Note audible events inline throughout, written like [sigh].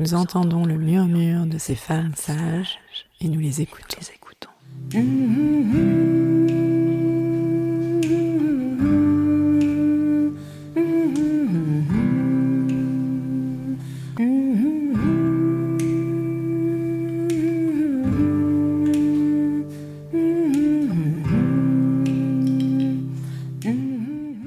Nous entendons le murmure de ces femmes sages et nous les écoutons. Les écoutons.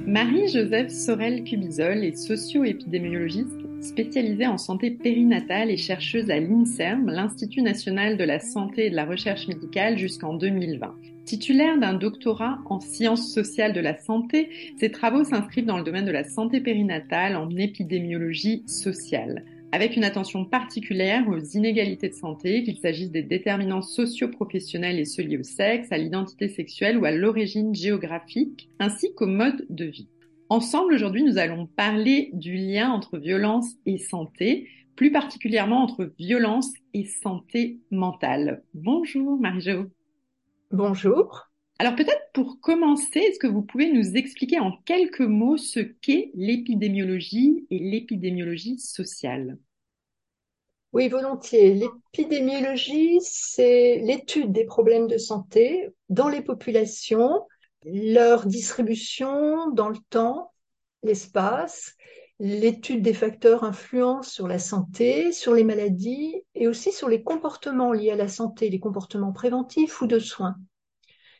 Marie-Joseph Sorel-Cubizol est socio-épidémiologiste spécialisée en santé périnatale et chercheuse à l'INSERM, l'Institut national de la santé et de la recherche médicale, jusqu'en 2020. Titulaire d'un doctorat en sciences sociales de la santé, ses travaux s'inscrivent dans le domaine de la santé périnatale en épidémiologie sociale avec une attention particulière aux inégalités de santé, qu'il s'agisse des déterminants socio-professionnels et ceux liés au sexe, à l'identité sexuelle ou à l'origine géographique, ainsi qu'au mode de vie. Ensemble, aujourd'hui, nous allons parler du lien entre violence et santé, plus particulièrement entre violence et santé mentale. Bonjour Marie-Jo. Bonjour. Alors peut-être pour commencer, est-ce que vous pouvez nous expliquer en quelques mots ce qu'est l'épidémiologie et l'épidémiologie sociale? Oui, volontiers. L'épidémiologie, c'est l'étude des problèmes de santé dans les populations leur distribution dans le temps, l'espace, l'étude des facteurs influents sur la santé, sur les maladies et aussi sur les comportements liés à la santé, les comportements préventifs ou de soins.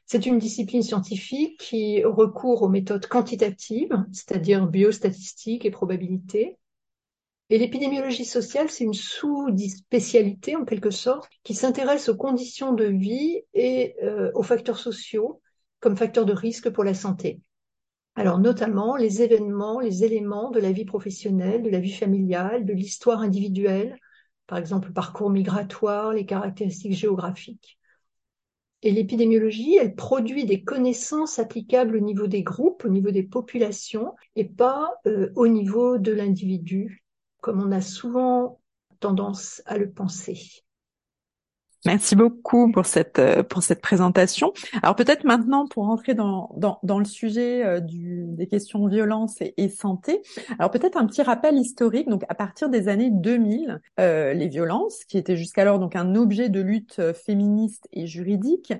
C'est une discipline scientifique qui recourt aux méthodes quantitatives, c'est-à-dire biostatistiques et probabilité. Et l'épidémiologie sociale, c'est une sous-spécialité en quelque sorte qui s'intéresse aux conditions de vie et euh, aux facteurs sociaux comme facteur de risque pour la santé. Alors notamment les événements, les éléments de la vie professionnelle, de la vie familiale, de l'histoire individuelle, par exemple le parcours migratoire, les caractéristiques géographiques. Et l'épidémiologie, elle produit des connaissances applicables au niveau des groupes, au niveau des populations, et pas euh, au niveau de l'individu, comme on a souvent tendance à le penser. Merci beaucoup pour cette euh, pour cette présentation. Alors peut-être maintenant pour rentrer dans dans, dans le sujet euh, du, des questions violence et, santé. Alors peut-être un petit rappel historique. Donc à partir des années 2000, euh, les violences, qui étaient jusqu'alors donc un objet de lutte féministe et juridique,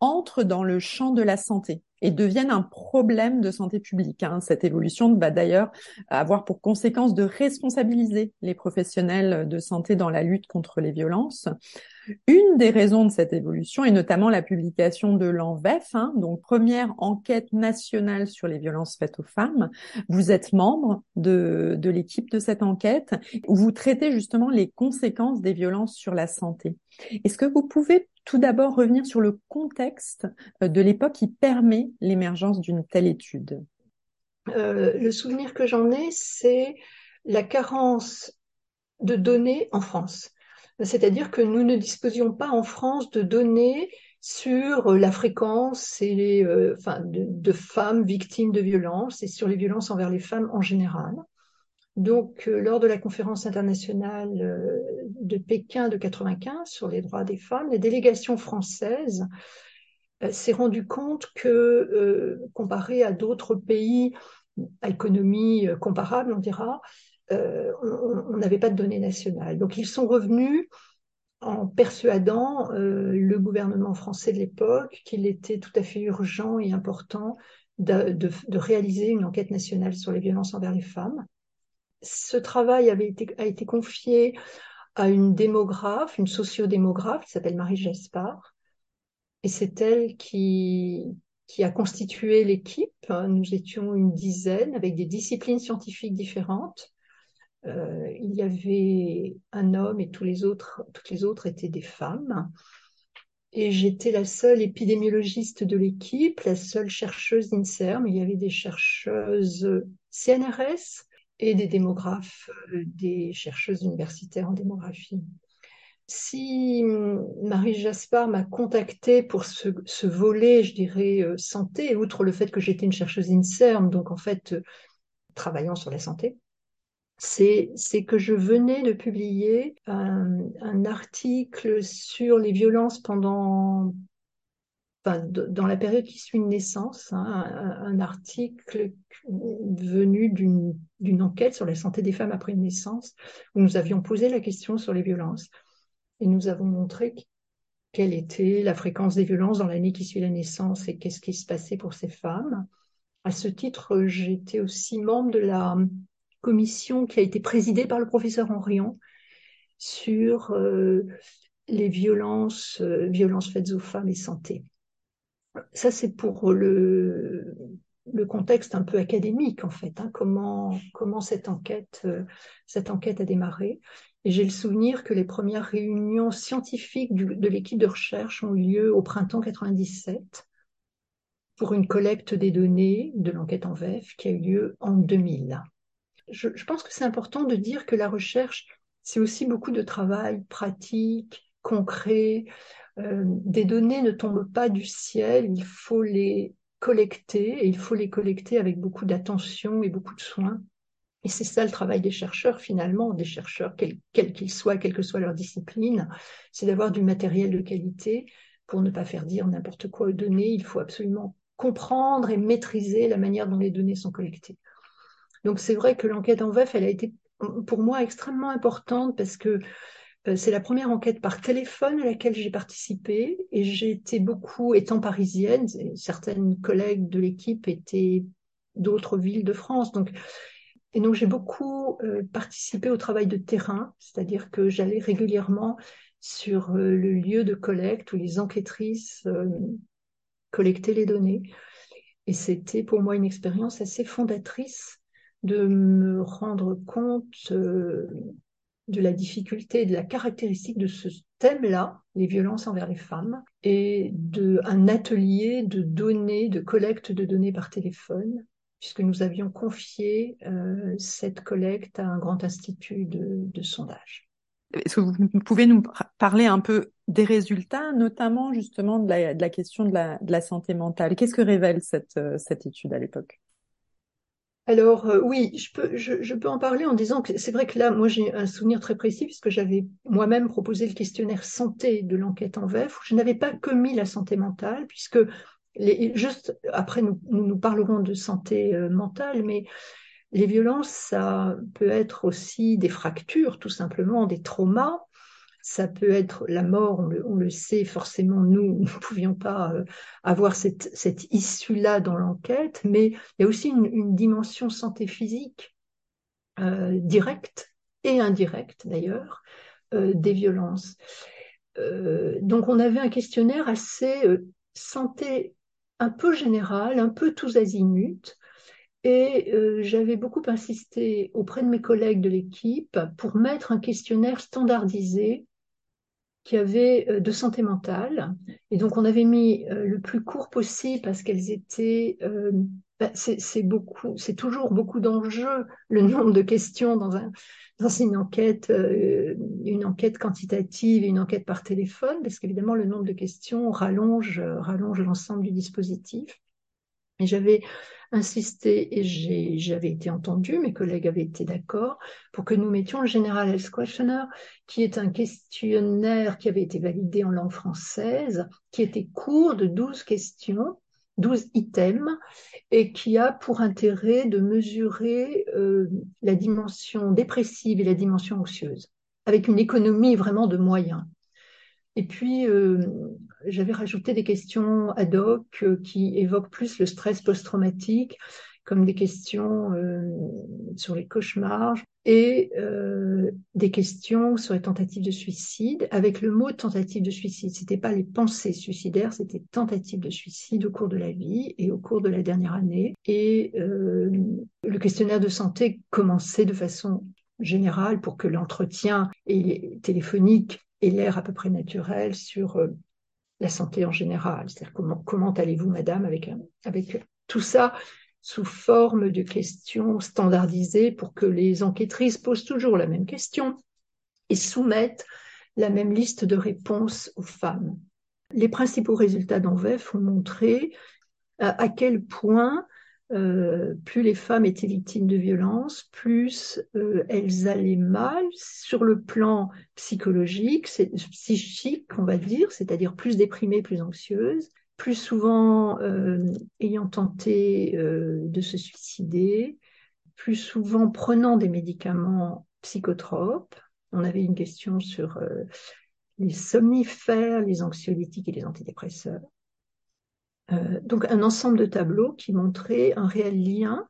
entrent dans le champ de la santé et deviennent un problème de santé publique. Hein. Cette évolution va d'ailleurs avoir pour conséquence de responsabiliser les professionnels de santé dans la lutte contre les violences. Une des raisons de cette évolution est notamment la publication de l'ANVEF, hein, donc première enquête nationale sur les violences faites aux femmes. Vous êtes membre de, de l'équipe de cette enquête où vous traitez justement les conséquences des violences sur la santé. Est-ce que vous pouvez tout d'abord revenir sur le contexte euh, de l'époque qui permet l'émergence d'une telle étude? Euh, Le souvenir que j'en ai, c'est la carence de données en France. C'est-à-dire que nous ne disposions pas en France de données sur la fréquence les, euh, de, femmes victimes de violences et sur les violences envers les femmes en général. Donc, euh, lors de la conférence internationale euh, de Pékin de 95 sur les droits des femmes, la délégation française euh, s'est rendue compte que, comparé à d'autres pays à économie comparable, on dira, on n'avait pas de données nationales. Donc, ils sont revenus en persuadant le gouvernement français de l'époque qu'il était tout à fait urgent et important de, réaliser une enquête nationale sur les violences envers les femmes ce travail avait été, a été confié à une démographe, une sociodémographe qui s'appelle Marie Jaspard. Et c'est elle qui a constitué l'équipe. Nous étions une dizaine avec des disciplines scientifiques différentes. Euh, il y avait un homme et tous les autres, toutes les autres étaient des femmes. Et j'étais la seule épidémiologiste de l'équipe, la seule chercheuse d'INSERM. Il y avait des chercheuses CNRS, et des démographes, euh, des chercheuses universitaires en démographie. Si hum, Marie Jaspard m'a contactée pour ce, ce, volet, je dirais, euh, santé, outre le fait que j'étais une chercheuse INSERM, donc en fait, travaillant sur la santé, c'est que je venais de publier un, un, article sur les violences pendant dans la période qui suit une naissance, hein, un, article venu d'une enquête sur la santé des femmes après une naissance, où nous avions posé la question sur les violences. Et nous avons montré quelle était la fréquence des violences dans l'année qui suit la naissance et qu'est-ce qui se passait pour ces femmes. À ce titre, j'étais aussi membre de la commission qui a été présidée par le professeur Henrion sur euh, les violences, euh, violences faites aux femmes et santé. Ça, c'est pour le, contexte un peu académique, en fait, hein, comment, comment cette, enquête, euh, cette enquête a démarré. Et j'ai le souvenir que les premières réunions scientifiques de l'équipe de recherche ont eu lieu au printemps 97 pour une collecte des données de l'enquête en VEF qui a eu lieu en 2000. Je, pense que c'est important de dire que la recherche, c'est aussi beaucoup de travail pratique, concret, euh, des données ne tombent pas du ciel, il faut les collecter et il faut les collecter avec beaucoup d'attention et beaucoup de soin. Et c'est ça le travail des chercheurs finalement, des chercheurs, quels qu'ils soient, quelle que soit leur discipline, c'est d'avoir du matériel de qualité pour ne pas faire dire n'importe quoi aux données. Il faut absolument comprendre et maîtriser la manière dont les données sont collectées. Donc c'est vrai que l'enquête en VEF, elle a été pour moi extrêmement importante parce que euh, c'est la première enquête par téléphone à laquelle j'ai participé et j'ai été beaucoup, étant parisienne, certaines collègues de l'équipe étaient d'autres villes de France. Donc, et donc j'ai beaucoup euh, participé au travail de terrain, c'est-à-dire que j'allais régulièrement sur euh, le lieu de collecte où les enquêtrices collectaient les données. Et c'était pour moi une expérience assez fondatrice de me rendre compte de la difficulté et de la caractéristique de ce thème-là, les violences envers les femmes, et d'un atelier de données, de collecte de données par téléphone, puisque nous avions confié euh, cette collecte à un grand institut de, sondage. Est-ce que vous pouvez nous parler un peu des résultats, notamment justement de la, question de la, santé mentale? Qu'est-ce que révèle cette euh, étude à l'époque? Alors euh, oui, je peux, en parler en disant que c'est vrai que là, moi j'ai un souvenir très précis puisque j'avais moi-même proposé le questionnaire santé de l'enquête en VEF. Où je n'avais pas commis la santé mentale puisque juste après nous, nous, parlerons de santé euh, mentale, mais les violences, ça peut être aussi des fractures, tout simplement, des traumas ça peut être la mort, on le, sait forcément, nous [laughs] ne pouvions pas euh, avoir cette, issue-là dans l'enquête, mais il y a aussi une, dimension santé physique euh, directe et indirecte d'ailleurs euh, des violences. donc on avait un questionnaire assez santé un peu général, un peu tous azimuts, et j'avais beaucoup insisté auprès de mes collègues de l'équipe pour mettre un questionnaire standardisé qui avaient euh, de santé mentale. Et donc, on avait mis euh, le plus court possible parce qu'elles étaient. Euh, bah, c'est beaucoup, c'est toujours beaucoup d'enjeux, le [laughs] nombre de questions dans, un, dans une enquête, une enquête quantitative et une enquête par téléphone, parce qu'évidemment, le nombre de questions rallonge, rallonge l'ensemble du dispositif. Et j'avais insisté et j'avais été entendue, mes collègues avaient été d'accord pour que nous mettions le General Health Questionnaire, qui est un questionnaire qui avait été validé en langue française, qui était court de 12 questions, 12 items, et qui a pour intérêt de mesurer euh, la dimension dépressive et la dimension anxieuse, avec une économie vraiment de moyens. Et puis, euh, j'avais rajouté des questions ad hoc euh, qui évoquent plus le stress post-traumatique, comme des questions euh, sur les cauchemars et des questions sur les tentatives de suicide, avec le mot tentative de suicide. C'était pas les pensées suicidaires, c'était tentative de suicide au cours de la vie et au cours de la dernière année. Et le questionnaire de santé commençait de façon générale pour que l'entretien téléphonique et l'air à peu près naturel sur euh, la santé en général. C'est-à-dire comment, comment allez-vous, madame, avec, avec tout ça sous forme de questions standardisées pour que les enquêtrices posent toujours la même question et soumettent la même liste de réponses aux femmes. Les principaux résultats d'ENVEF ont montré euh, à quel point euh, plus les femmes étaient victimes de violences, plus euh, elles allaient mal sur le plan psychologique, psychique, on va dire, c'est-à-dire plus déprimées, plus anxieuses, plus souvent euh, ayant tenté de se suicider, plus souvent prenant des médicaments psychotropes. On avait une question sur les somnifères, les anxiolytiques et les antidépresseurs. Donc un ensemble de tableaux qui montraient un réel lien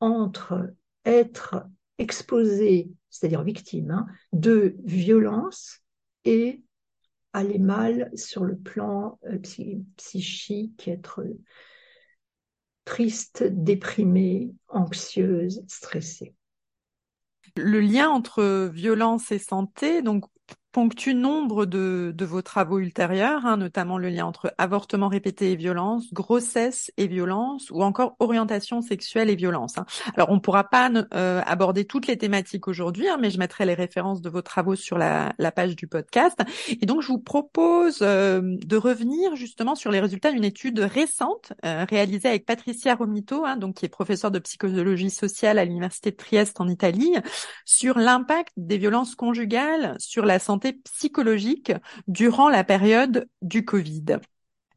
entre être exposé, c'est-à-dire victime, hein, de violence et aller mal sur le plan euh, psychique, être triste, déprimé, anxieuse, stressée. Le lien entre violence et santé, donc ponctue nombre de, de, vos travaux ultérieurs, hein, notamment le lien entre avortement répété et violence, grossesse et violence, ou encore orientation sexuelle et violence. Hein. Alors, on ne pourra pas euh, aborder toutes les thématiques aujourd'hui, hein, mais je mettrai les références de vos travaux sur la, la page du podcast. Et donc, je vous propose euh, de revenir justement sur les résultats d'une étude récente euh, réalisée avec Patricia Romito, hein, donc qui est professeure de psychologie sociale à l'université de Trieste en Italie, sur l'impact des violences conjugales sur la santé psychologique durant la période du Covid.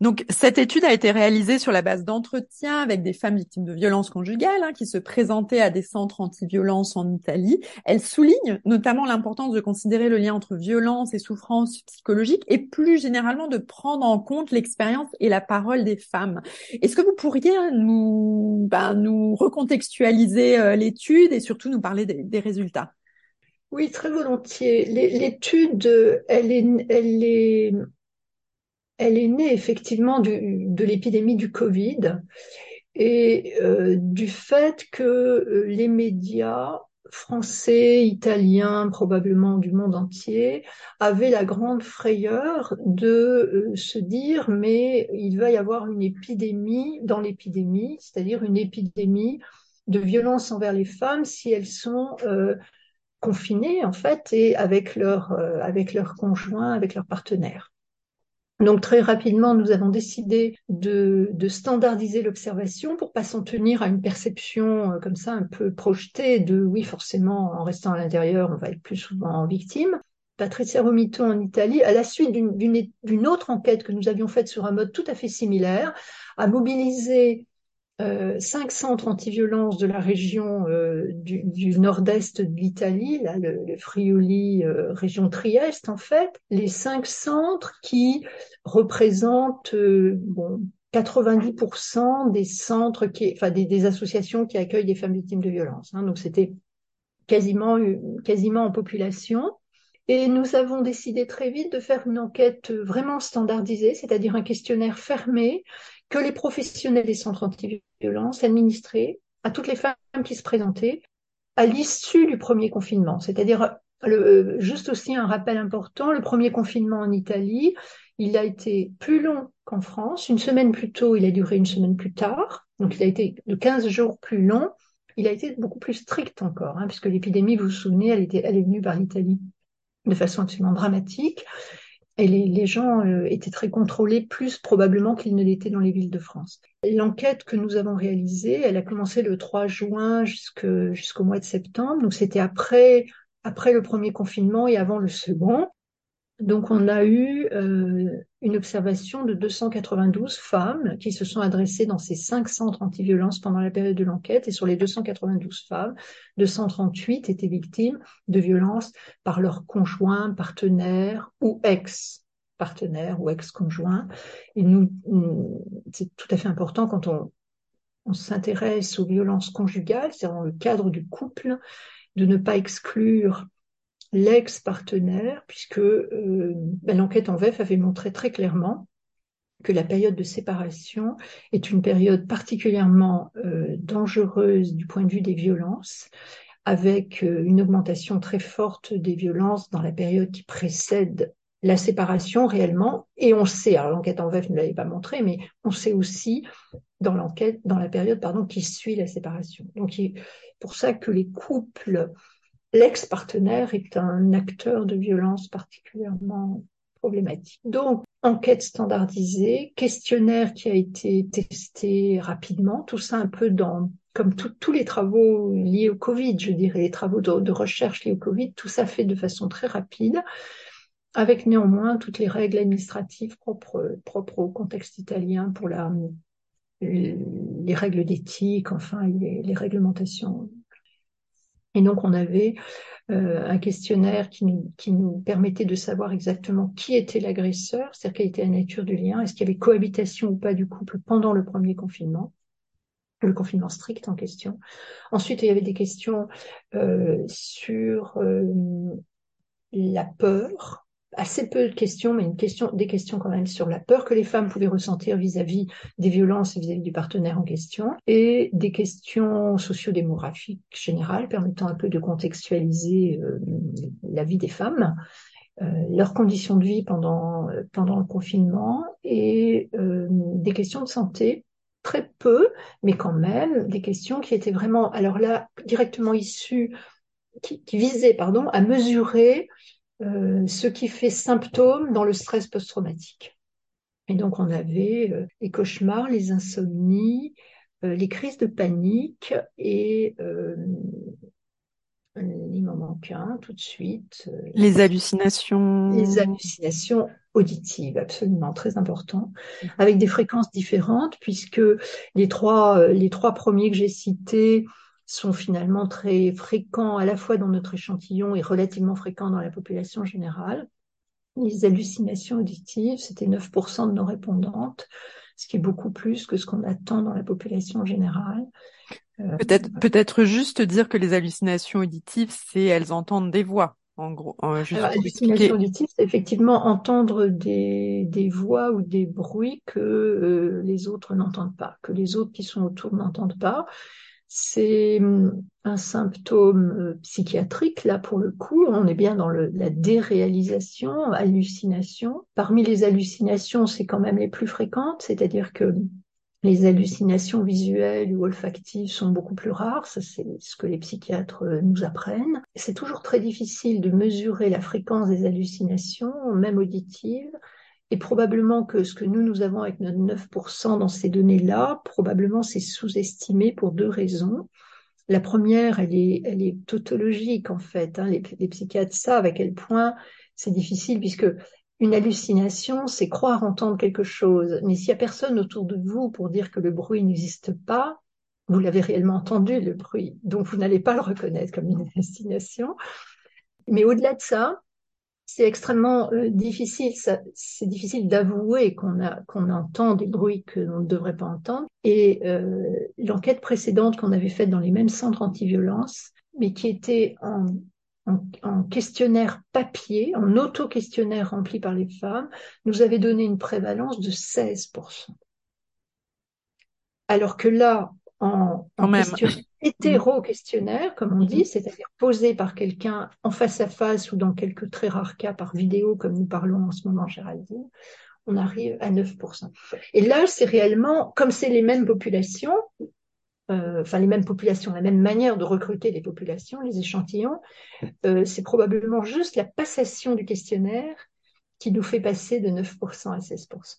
Donc, cette étude a été réalisée sur la base d'entretiens avec des femmes victimes de violences conjugales hein, qui se présentaient à des centres anti-violence en Italie. Elle souligne notamment l'importance de considérer le lien entre violence et souffrance psychologique et plus généralement de prendre en compte l'expérience et la parole des femmes. Est-ce que vous pourriez nous, ben, nous recontextualiser euh, l'étude et surtout nous parler des résultats? Oui, très volontiers. L'étude, elle est, née effectivement de l'épidémie du Covid et euh, du fait que euh, les médias français, italiens, probablement du monde entier, avaient la grande frayeur de euh, se dire mais il va y avoir une épidémie dans l'épidémie, c'est-à-dire une épidémie de violence envers les femmes si elles sont confinés en fait et avec leur euh, avec leurs conjoints, avec leurs partenaires. Donc très rapidement, nous avons décidé de, de standardiser l'observation pour pas s'en tenir à une perception euh, comme ça un peu projetée de oui forcément en restant à l'intérieur on va être plus souvent victime. Patricia Romito en Italie, à la suite d'une autre enquête que nous avions faite sur un mode tout à fait similaire, a mobilisé euh, cinq centres anti-violence de la région euh, du, nord-est de l'Italie, là, le, Friuli, euh, région Trieste en fait, les cinq centres qui représentent bon, 90% des centres qui, enfin des, associations qui accueillent des femmes victimes de violence. Hein, donc c'était quasiment quasiment en population. Et nous avons décidé très vite de faire une enquête vraiment standardisée, c'est-à-dire un questionnaire fermé que les professionnels des centres anti-violence administraient à toutes les femmes qui se présentaient à l'issue du premier confinement. C'est-à-dire, le, juste aussi un rappel important, le premier confinement en Italie, il a été plus long qu'en France. Une semaine plus tôt, il a duré une semaine plus tard. Donc, il a été de 15 jours plus long. Il a été beaucoup plus strict encore, hein, puisque l'épidémie, vous vous souvenez, elle est venue par l'Italie de façon absolument dramatique. Et les, gens euh, étaient très contrôlés, plus probablement qu'ils ne l'étaient dans les villes de France. L'enquête que nous avons réalisée, elle a commencé le 3 juin jusqu'au mois de septembre. Donc c'était après le premier confinement et avant le second. Donc on a eu euh, une observation de 292 femmes qui se sont adressées dans ces cinq centres anti-violence pendant la période de l'enquête et sur les 292 femmes, 238 étaient victimes de violences par leur conjoint, partenaire ou ex partenaire ou ex-conjoint. Et nous, c'est tout à fait important quand on, on s'intéresse aux violences conjugales, c'est dans le cadre du couple, de ne pas exclure l'ex-partenaire, puisque euh, ben, l'enquête en VEF avait montré très clairement que la période de séparation est une période particulièrement euh, dangereuse du point de vue des violences, avec euh, une augmentation très forte des violences dans la période qui précède la séparation réellement. Et on sait, alors l'enquête en VEF ne l'avait pas montré, mais on sait aussi dans l'enquête, dans la période pardon qui suit la séparation. Donc, c'est pour ça que les couples l'ex-partenaire est un acteur de violence particulièrement problématique. Donc, enquête standardisée, questionnaire qui a été testé rapidement, tout ça un peu dans, comme tous les travaux liés au Covid, je dirais, les travaux de, recherche liés au Covid, tout ça fait de façon très rapide. avec néanmoins toutes les règles administratives propres, au contexte italien pour la, les règles d'éthique, enfin les, réglementations. Et donc on avait euh, un questionnaire qui nous, qui nous permettait de savoir exactement qui était l'agresseur, c'est-à-dire quelle était la nature du lien, est-ce qu'il y avait cohabitation ou pas du couple pendant le premier confinement le confinement strict en question. Ensuite, il y avait des questions euh, sur euh, la peur, assez peu de questions, mais une question, des questions quand même sur la peur que les femmes pouvaient ressentir vis-à-vis des violences et vis-à-vis du partenaire en question, et des questions sociodémographiques générales permettant un peu de contextualiser euh, la vie des femmes. Euh, leurs conditions de vie pendant pendant le confinement et euh, des questions de santé très peu mais quand même des questions qui étaient vraiment alors là directement issues qui, qui visaient pardon à mesurer euh, ce qui fait symptôme dans le stress post-traumatique. Et donc on avait euh, les cauchemars, les insomnies, euh, les crises de panique et euh, il m'en manque un tout de suite. Euh, les hallucinations. Les hallucinations auditives, absolument très important, avec des fréquences différentes puisque les trois les trois premiers que j'ai cités sont finalement très fréquents à la fois dans notre échantillon et relativement fréquents dans la population générale. Les hallucinations auditives, c'était 9% de nos répondantes, ce qui est beaucoup plus que ce qu'on attend dans la population générale. Euh, peut-être peut-être juste dire que les hallucinations auditives, c'est elles entendent des voix. En gros, euh, juste Alors, hallucination auditive, c'est effectivement entendre des, des voix ou des bruits que euh, les autres n'entendent pas, que les autres qui sont autour n'entendent pas c'est hum, un symptôme euh, psychiatrique, là pour le coup, on est bien dans la déréalisation, hallucination. Parmi les hallucinations, c'est quand même les plus fréquentes, c'est-à-dire que les hallucinations visuelles ou olfactives sont beaucoup plus rares, ça c'est ce que les psychiatres euh, nous apprennent. C'est toujours très difficile de mesurer la fréquence des hallucinations, même auditives, et probablement que ce que nous, nous avons avec notre 9% dans ces données-là, probablement c'est sous-estimé pour deux raisons. La première, elle est, elle est tautologique en fait. Hein. Les, les, psychiatres savent à quel point c'est difficile puisque une hallucination, c'est croire entendre quelque chose. Mais s'il y a personne autour de vous pour dire que le bruit n'existe pas, vous l'avez réellement entendu, le bruit. Donc vous n'allez pas le reconnaître comme une [laughs] hallucination. Mais au-delà de ça, c'est extrêmement euh, difficile. C'est difficile d'avouer qu'on a qu'on entend des bruits que l'on ne devrait pas entendre. Et euh, l'enquête précédente qu'on avait faite dans les mêmes centres anti-violence, mais qui était en, en, en questionnaire papier, en auto-questionnaire rempli par les femmes, nous avait donné une prévalence de 16%. Alors que là, en, en questionnaire hétéro-questionnaire, comme on dit, mhm. c'est-à-dire posé par quelqu'un en face à face ou dans quelques très rares cas par vidéo, comme nous parlons en ce moment, Géraldine, on arrive à 9%. Et là, c'est réellement, comme c'est les mêmes populations, euh, enfin les mêmes populations, la même manière de recruter les populations, les échantillons, [laughs] euh, c'est probablement juste la passation du questionnaire qui nous fait passer de 9% à 16%.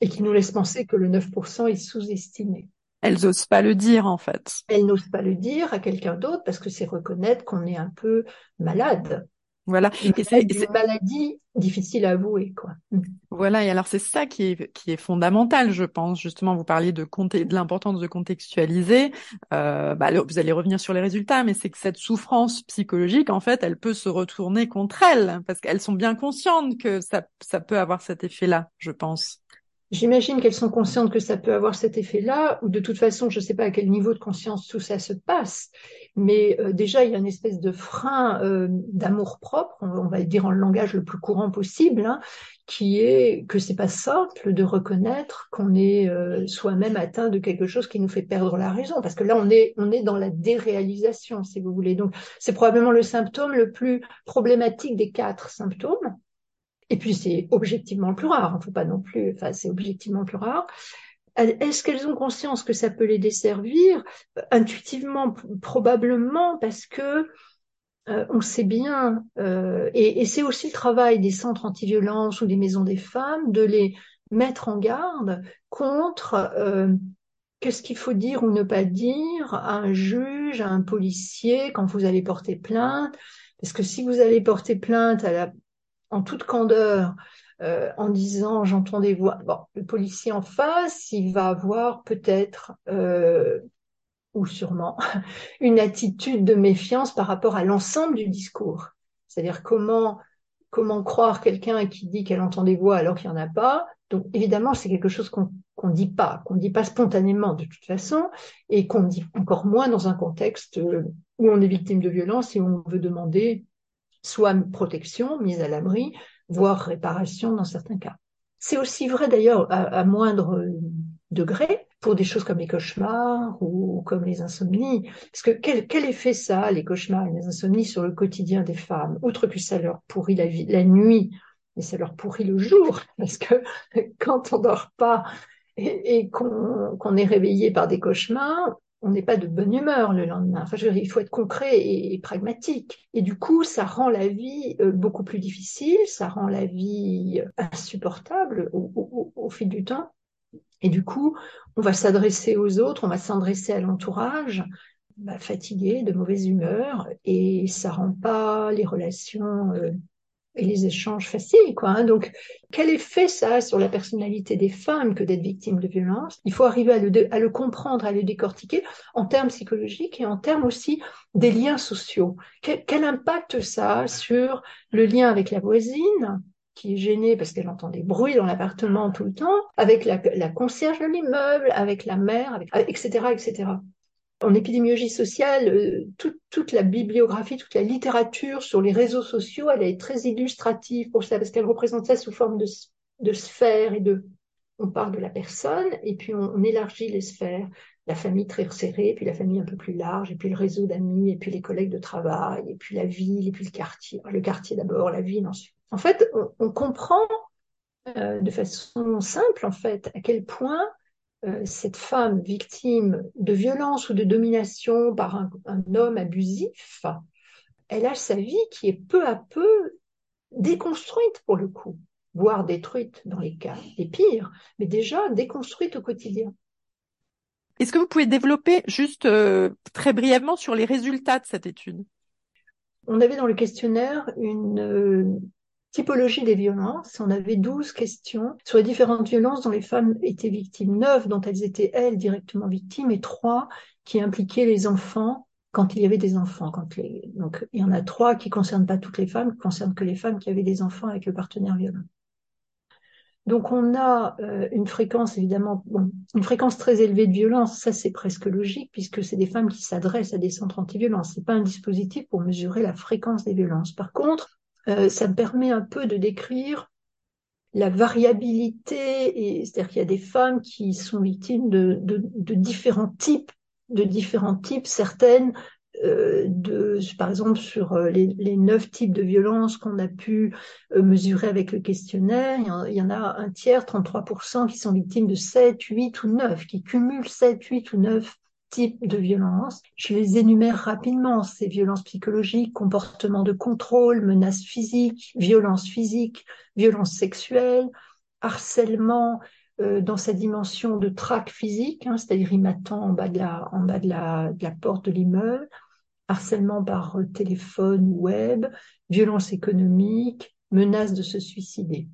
Et qui nous laisse penser que le 9% est sous-estimé. Elles osent pas le dire, en fait. Elles n'osent pas le dire à quelqu'un d'autre parce que c'est reconnaître qu'on est un peu malade. Voilà. Et c'est une maladie difficile à avouer, quoi. Mm. Voilà. Et alors, c'est ça qui est, qui est fondamental, je pense. Justement, vous parliez de de l'importance de contextualiser. Euh, bah, vous allez revenir sur les résultats, mais c'est que cette souffrance psychologique, en fait, elle peut se retourner contre elles parce qu'elles sont bien conscientes que ça, ça peut avoir cet effet-là, je pense. J'imagine qu'elles sont conscientes que ça peut avoir cet effet-là, ou de toute façon, je ne sais pas à quel niveau de conscience tout ça se passe, mais euh, déjà, il y a une espèce de frein euh, d'amour propre, on, on, va dire en langage le plus courant possible, hein, qui est que c'est pas simple de reconnaître qu'on est euh, soi-même atteint de quelque chose qui nous fait perdre la raison, parce que là, on est, on est dans la déréalisation, si vous voulez. Donc, c'est probablement le symptôme le plus problématique des quatre symptômes. Et puis c'est objectivement plus rare, il faut pas non plus, enfin c'est objectivement plus rare. Est-ce qu'elles ont conscience que ça peut les desservir? Intuitivement, probablement, parce que euh, on sait bien, euh, et, et c'est aussi le travail des centres anti-violence ou des maisons des femmes, de les mettre en garde contre euh, qu'est-ce qu'il faut dire ou ne pas dire à un juge, à un policier quand vous allez porter plainte? Parce que si vous allez porter plainte à la en toute candeur euh, en disant j'entends des voix. Bon, le policier en face, il va avoir peut-être euh, ou sûrement [laughs] une attitude de méfiance par rapport à l'ensemble du discours. C'est-à-dire comment comment croire quelqu'un qui dit qu'elle entend des voix alors qu'il n'y en a pas. Donc évidemment, c'est quelque chose qu'on qu'on dit pas, qu'on dit pas spontanément de toute façon, et qu'on dit encore moins dans un contexte euh, où on est victime de violence et où on veut demander soit protection, mise à l'abri, voire réparation dans certains cas. C'est aussi vrai d'ailleurs à, moindre degré pour des choses comme les cauchemars ou comme les insomnies. Parce que quel, effet ça a, les cauchemars et les insomnies, sur le quotidien des femmes? Outre que ça leur pourrit la, nuit, mais ça leur pourrit le jour. [laughs] Parce que quand on dort pas et qu'on est réveillé par des cauchemars, on n'est pas de bonne humeur le lendemain. Enfin, je veux dire, il faut être concret et, pragmatique. Et du coup, ça rend la vie euh, beaucoup plus difficile, ça rend la vie euh, insupportable au, fil du temps. Et du coup, on va s'adresser aux autres, on va s'adresser à l'entourage, fatigué, de mauvaise humeur, et ça rend pas les relations euh, et les échanges faciles, quoi. Hein. Donc, quel effet ça a sur la personnalité des femmes que d'être victime de violence Il faut arriver à le, comprendre, à le décortiquer en termes psychologiques et en termes aussi des liens sociaux. Quel, impact ça a sur le lien avec la voisine qui est gênée parce qu'elle entend des bruits dans l'appartement tout le temps, avec la, concierge de l'immeuble, avec la mère, etc., etc en épidémiologie sociale, euh, toute, la bibliographie, toute la littérature sur les réseaux sociaux, elle est très illustrative pour ça, parce qu'elle représente ça sous forme de, de sphères et de... On parle de la personne et puis on, élargit les sphères. La famille très serrée, puis la famille un peu plus large, et puis le réseau d'amis, et puis les collègues de travail, et puis la ville, et puis le quartier. Le quartier d'abord, la ville ensuite. En fait, on, comprend euh, de façon simple, en fait, à quel point cette femme victime de violence ou de domination par un, homme abusif, elle a sa vie qui est peu à peu déconstruite pour le coup, voire détruite dans les cas les pires, mais déjà déconstruite au quotidien. Est-ce que vous pouvez développer juste euh, très brièvement sur les résultats de cette étude? On avait dans le questionnaire une, euh, typologie des violences. On avait 12 questions sur les différentes violences dont les femmes étaient victimes, 9 dont elles étaient, elles, directement victimes, et 3 qui impliquaient les enfants quand il y avait des enfants. Donc, il y en a 3 qui concernent pas toutes les femmes, qui concernent que les femmes qui avaient des enfants avec le partenaire violent. Donc on a euh, une fréquence évidemment, une fréquence très élevée de violence, ça c'est presque logique puisque c'est des femmes qui s'adressent à des centres anti-violence. C'est pas un dispositif pour mesurer la fréquence des violences. Par contre, euh, ça me permet un peu de décrire la variabilité, c'est-à-dire qu'il y a des femmes qui sont victimes de, de, de différents types, de différents types, certaines euh, de, par exemple, sur euh, les, les neuf types de violences qu'on a pu euh, mesurer avec le questionnaire, il y, en, il y, en, a un tiers, 33%, qui sont victimes de 7, 8 ou 9, qui cumulent 7, 8 ou 9 types de violences. Je les énumère rapidement, ces violences psychologiques, comportements de contrôle, menaces physiques, violences physiques, violences sexuelles, harcèlement euh, dans sa dimension de traque physique, hein, c'est-à-dire il m'attend en bas de la, porte de l'immeuble, harcèlement par téléphone ou web, violence économique, menace de se suicider.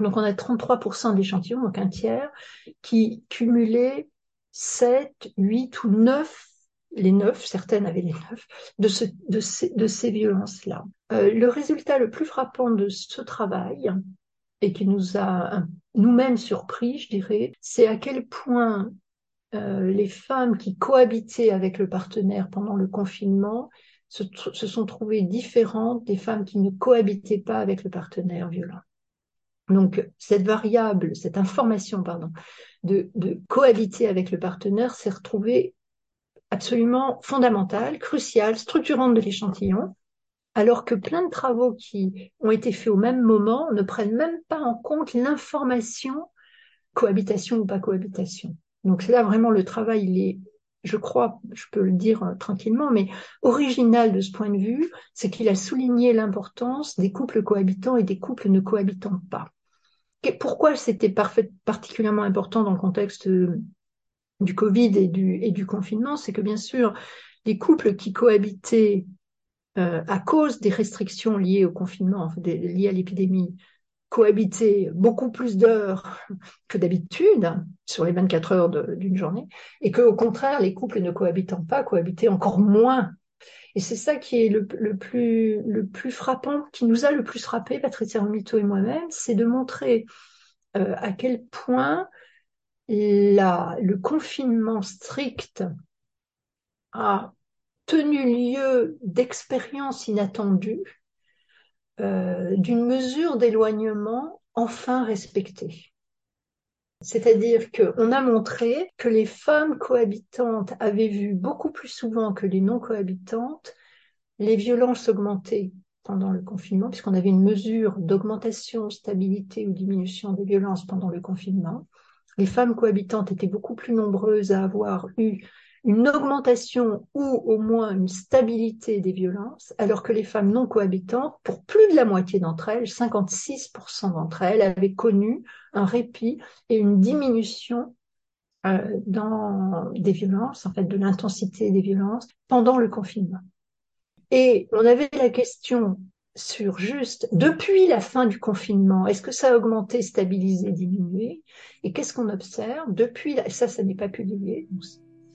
Donc on a 33% d'échantillons, donc un tiers, qui cumulaient 7, 8 ou 9, les 9, certaines avaient les 9, de, ce, de ces, de ces violences-là. Euh, le résultat le plus frappant de ce travail, et qui nous a nous-mêmes surpris, je dirais, c'est à quel point euh, les femmes qui cohabitaient avec le partenaire pendant le confinement se, se, sont trouvées différentes des femmes qui ne cohabitaient pas avec le partenaire violent. Donc cette variable, cette information, pardon, de, de cohabiter avec le partenaire s'est retrouvée absolument fondamentale, cruciale, structurante de l'échantillon, alors que plein de travaux qui ont été faits au même moment ne prennent même pas en compte l'information cohabitation ou pas cohabitation. Donc là, vraiment, le travail, il est, je crois, je peux le dire euh, tranquillement, mais original de ce point de vue, c'est qu'il a souligné l'importance des couples cohabitants et des couples ne cohabitant pas pourquoi c'était particulièrement important dans le contexte euh, du Covid et du, confinement, c'est que bien sûr, les couples qui cohabitaient euh, à cause des restrictions liées au confinement, liées à l'épidémie, cohabiter beaucoup plus d'heures [laughs] que d'habitude sur les 24 heures d'une journée, et qu'au contraire, les couples ne cohabitant pas, cohabitaient encore moins. Et c'est ça qui est le, plus, frappant, qui nous a le plus frappé, Patricia Romito et moi-même, c'est de montrer euh, à quel point le confinement strict a tenu lieu d'expériences inattendues, euh, d'une mesure d'éloignement enfin respectée. C'est-à-dire qu'on a montré que les femmes cohabitantes avaient vu beaucoup plus souvent que les non cohabitantes les violences augmenter pendant le confinement, puisqu'on avait une mesure d'augmentation, stabilité ou diminution des violences pendant le confinement. Les femmes cohabitantes étaient beaucoup plus nombreuses à avoir eu une augmentation ou au moins une stabilité des violences, alors que les femmes non cohabitantes, pour plus de la moitié d'entre elles, 56% d'entre elles, avaient connu un répit et une diminution euh, dans des violences, en fait, de l'intensité des violences pendant le confinement. Et on avait la question sur juste depuis la fin du confinement, est-ce que ça a augmenté, stabilisé, diminué? Et qu'est-ce qu'on observe? Depuis ça, ça n'est pas publié,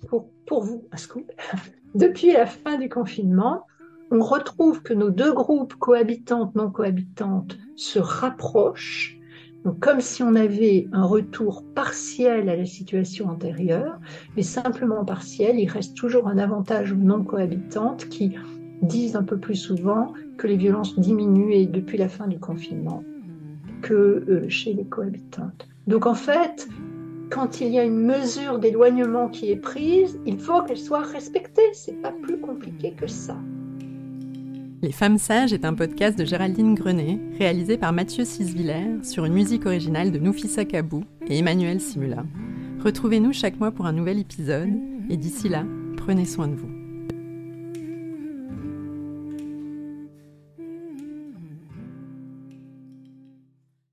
pour, vous, un scoop. [laughs] Depuis la fin du confinement, on retrouve que nos deux groupes cohabitantes, non cohabitantes, se rapprochent, donc comme si on avait un retour partiel à la situation antérieure, mais simplement partiel. Il reste toujours un avantage aux non cohabitantes qui disent un peu plus souvent que les violences diminuent depuis la fin du confinement que euh, chez les cohabitantes. Donc en fait, quand il y a une mesure d'éloignement qui est prise, il faut qu'elle soit respectée. C'est pas plus compliqué que ça. Les Femmes Sages est un podcast de Géraldine Grenet, réalisé par Mathieu Sisviller sur une musique originale de Noufissa Kabou et Emmanuel Simula. Retrouvez-nous chaque mois pour un nouvel épisode et d'ici là, prenez soin de vous.